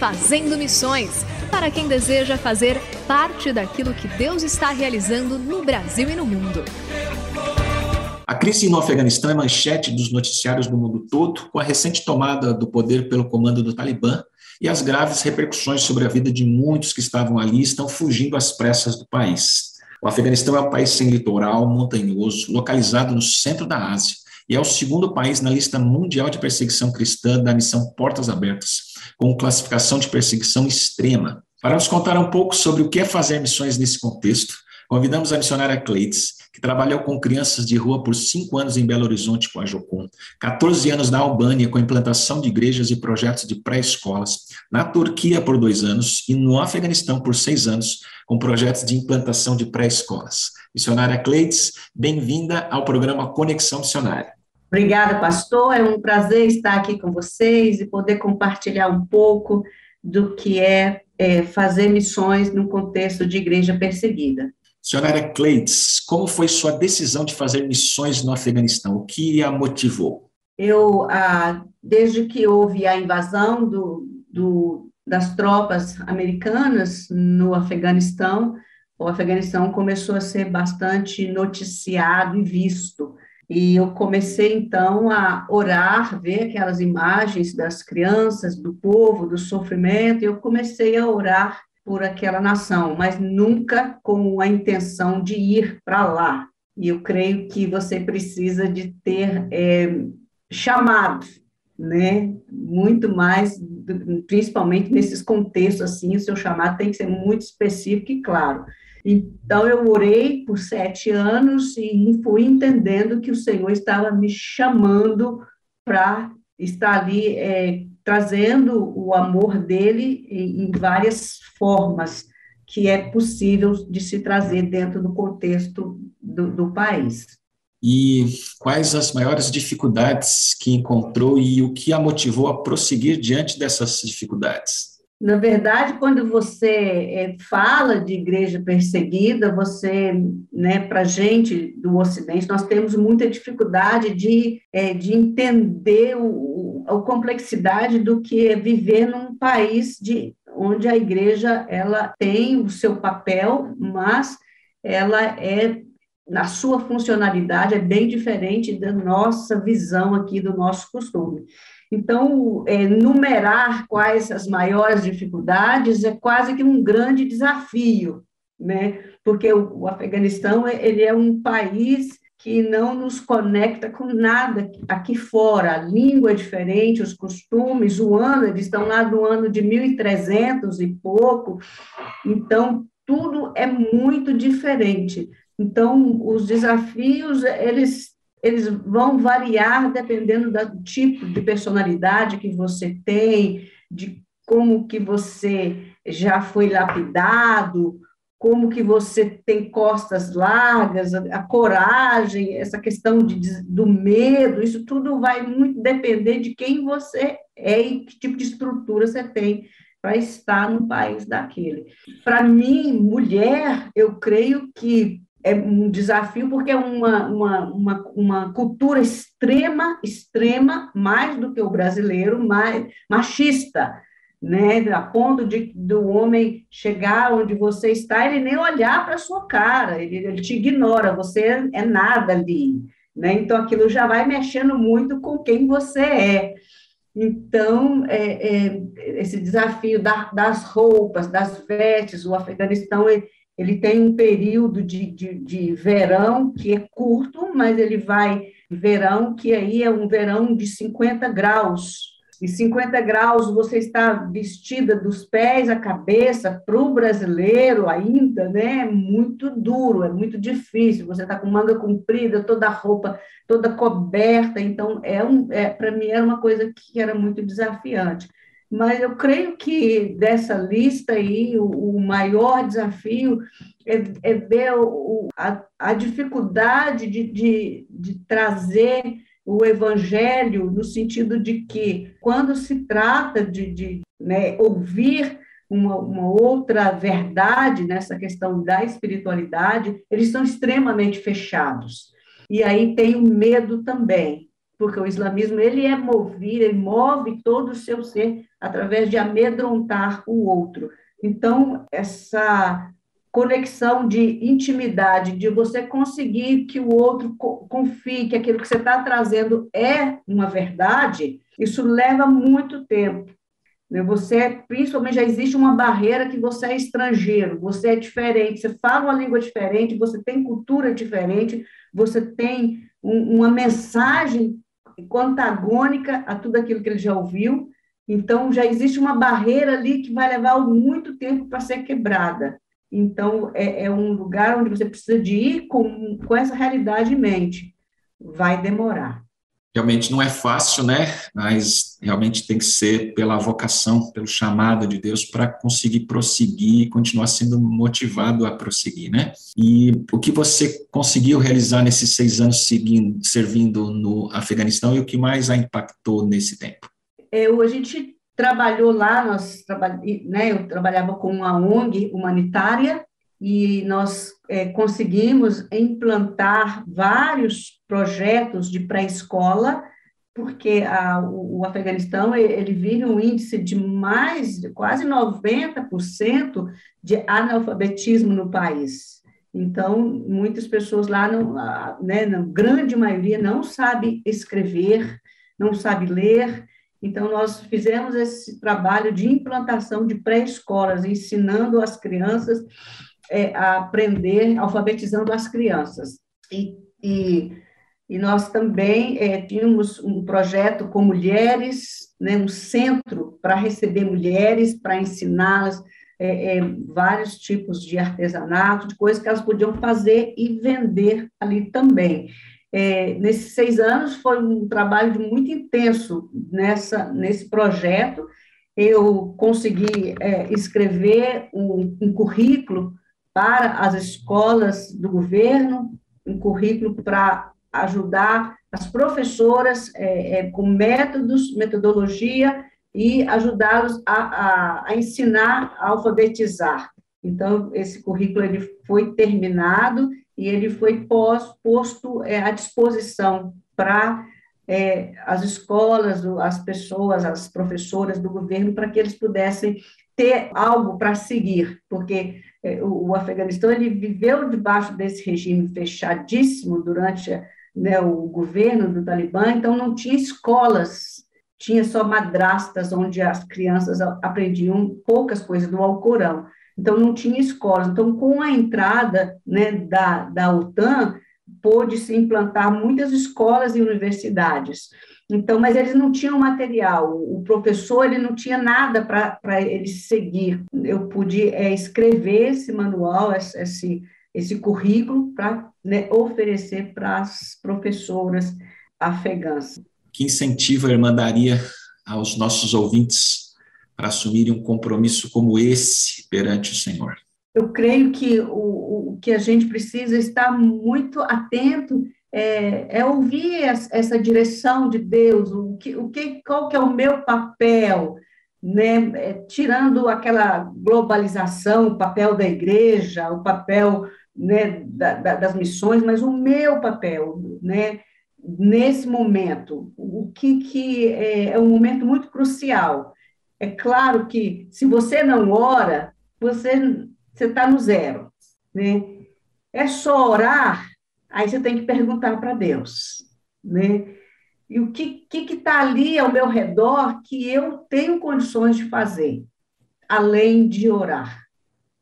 Fazendo Missões para quem deseja fazer parte daquilo que Deus está realizando no Brasil e no mundo. A crise no Afeganistão é manchete dos noticiários do mundo todo, com a recente tomada do poder pelo comando do Talibã e as graves repercussões sobre a vida de muitos que estavam ali e estão fugindo às pressas do país. O Afeganistão é um país sem litoral, montanhoso, localizado no centro da Ásia e é o segundo país na lista mundial de perseguição cristã da missão Portas Abertas, com classificação de perseguição extrema. Para nos contar um pouco sobre o que é fazer missões nesse contexto, convidamos a missionária Cleides, que trabalhou com crianças de rua por cinco anos em Belo Horizonte com a Jocum, 14 anos na Albânia com a implantação de igrejas e projetos de pré-escolas, na Turquia por dois anos e no Afeganistão por seis anos com projetos de implantação de pré-escolas. Missionária Cleides, bem-vinda ao programa Conexão Missionária. Obrigada, pastor. É um prazer estar aqui com vocês e poder compartilhar um pouco do que é, é fazer missões num contexto de igreja perseguida. Senhora Cleides, como foi sua decisão de fazer missões no Afeganistão? O que a motivou? Eu, ah, desde que houve a invasão do, do, das tropas americanas no Afeganistão, o Afeganistão começou a ser bastante noticiado e visto. E eu comecei então a orar, ver aquelas imagens das crianças, do povo, do sofrimento, e eu comecei a orar por aquela nação, mas nunca com a intenção de ir para lá. E eu creio que você precisa de ter é, chamado, né? Muito mais, principalmente nesses contextos assim, o seu chamado tem que ser muito específico e claro. Então, eu orei por sete anos e fui entendendo que o Senhor estava me chamando para estar ali é, trazendo o amor dele em, em várias formas que é possível de se trazer dentro do contexto do, do país. E quais as maiores dificuldades que encontrou e o que a motivou a prosseguir diante dessas dificuldades? Na verdade, quando você é, fala de igreja perseguida, você, né, para gente do Ocidente, nós temos muita dificuldade de, é, de entender o, a complexidade do que é viver num país de, onde a igreja ela tem o seu papel, mas ela é na sua funcionalidade é bem diferente da nossa visão aqui do nosso costume. Então, é, numerar quais as maiores dificuldades é quase que um grande desafio, né? Porque o, o Afeganistão ele é um país que não nos conecta com nada aqui fora. A língua é diferente, os costumes, o ano, eles estão lá do ano de 1300 e pouco, então tudo é muito diferente. Então, os desafios, eles eles vão variar dependendo do tipo de personalidade que você tem, de como que você já foi lapidado, como que você tem costas largas, a, coragem, essa questão de, do medo, isso tudo vai muito depender de quem você é e que tipo de estrutura você tem para estar no país daquele. Para mim, mulher, eu creio que é um desafio porque é uma, uma, uma, uma cultura extrema, extrema, mais do que o brasileiro, mais machista né, a ponto de do homem chegar onde você está, ele nem olhar para a sua cara, ele, ele, te ignora, você é nada ali, né? Então aquilo já vai mexendo muito com quem você é. Então, é, é, esse desafio da, das roupas, das vestes, o Afeganistão ele, ele tem um período de, de, de verão que é curto, mas ele vai verão que aí é um verão de 50 graus, e 50 graus você está vestida dos pés à cabeça, para o brasileiro ainda, né? É muito duro, é muito difícil. Você está com manga comprida, toda a roupa toda coberta, então é um, é, para mim era uma coisa que era muito desafiante. Mas eu creio que dessa lista aí, o, o maior desafio é, é ver o, a, a dificuldade de, de, de trazer o evangelho no sentido de que, quando se trata de, de né, ouvir uma, uma, outra verdade nessa questão da espiritualidade, eles são extremamente fechados. E aí tem o medo também, porque o islamismo ele é movido, ele move todo o seu ser através de amedrontar o outro. Então, essa conexão de intimidade, de você conseguir que o outro confie que aquilo que você está trazendo é uma verdade, isso leva muito tempo. Né? Você, principalmente, já existe uma barreira que você é estrangeiro, você é diferente, você fala uma língua diferente, você tem cultura diferente, você tem um, uma mensagem antagônica a tudo aquilo que ele já ouviu. Então, já existe uma barreira ali que vai levar muito tempo para ser quebrada. Então, é, é, um lugar onde você precisa de ir com, com essa realidade em mente. Vai demorar. Realmente não é fácil, né? Mas realmente tem que ser pela vocação, pelo chamado de Deus para conseguir prosseguir e continuar sendo motivado a prosseguir, né? E o que você conseguiu realizar nesses seis anos seguindo, servindo no Afeganistão e o que mais a impactou nesse tempo? É, a gente trabalhou lá, nós né, eu trabalhava com uma ONG humanitária e nós é, conseguimos implantar vários projetos de pré-escola, porque a, o, o, Afeganistão ele vive um índice de mais de quase 90% de analfabetismo no país. Então, muitas pessoas lá, não, né, na grande maioria, não sabe escrever, não sabe ler, então, nós fizemos esse trabalho de implantação de pré-escolas, ensinando as crianças é, a aprender, alfabetizando as crianças. E, e, e nós também é, tínhamos um projeto com mulheres, né, um centro para receber mulheres, para ensiná-las é, é, vários tipos de artesanato, de coisas que elas podiam fazer e vender ali também. É, nesses seis anos foi um trabalho muito intenso nessa, nesse projeto. Eu consegui é, escrever um, um, currículo para as escolas do governo, um currículo para ajudar as professoras é, é com métodos, metodologia e ajudá-los a, a, a ensinar a alfabetizar. Então, esse currículo ele foi terminado e ele foi posto é, à disposição para é, as escolas, as pessoas, as professoras do governo, para que eles pudessem ter algo para seguir, porque é, o, o, Afeganistão ele viveu debaixo desse regime fechadíssimo durante né, o governo do Talibã, então não tinha escolas, tinha só madrastas onde as crianças aprendiam poucas coisas do Alcorão então não tinha escolas. Então, com a entrada né, da, da OTAN, pôde-se implantar muitas escolas e universidades. Então, mas eles não tinham material, o professor ele não tinha nada para ele seguir. Eu pude é, escrever esse manual, esse, esse currículo, para né, oferecer para as professoras afegãs. Que incentivo a irmã daria aos nossos ouvintes para assumirem um compromisso como esse perante o Senhor? eu creio que o, o que a gente precisa estar muito atento é, é ouvir essa direção de Deus, o que, o que, qual que é o meu papel, né? É, tirando aquela globalização, o papel da igreja, o papel né, da, da, das missões, mas o meu papel, né? nesse momento, o que, que é, é um momento muito crucial. É claro que se você não ora, você está no zero, né? É só orar, aí você tem que perguntar para Deus, né? E o que que está ali ao meu redor que eu tenho condições de fazer, além de orar,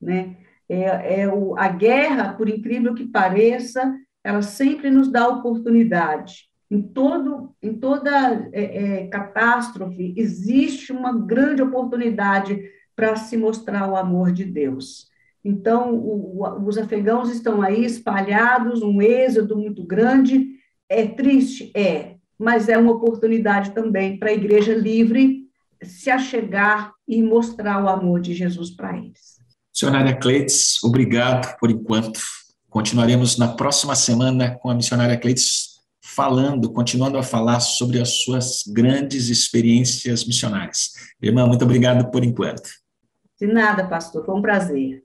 né? É, é o, a guerra, por incrível que pareça, ela sempre nos dá oportunidade. Em, todo, em toda é, é, catástrofe, existe uma grande oportunidade para se mostrar o amor de Deus. Então, o, o, os afegãos estão aí espalhados, um êxodo muito grande. É triste? É, mas é uma oportunidade também para a igreja livre se achegar e mostrar o amor de Jesus para eles. Missionária Cleites, obrigado por enquanto. Continuaremos na próxima semana com a missionária Cleites falando, continuando a falar sobre as suas grandes experiências missionárias. Irmã, muito obrigado por enquanto. De nada, pastor, foi um prazer.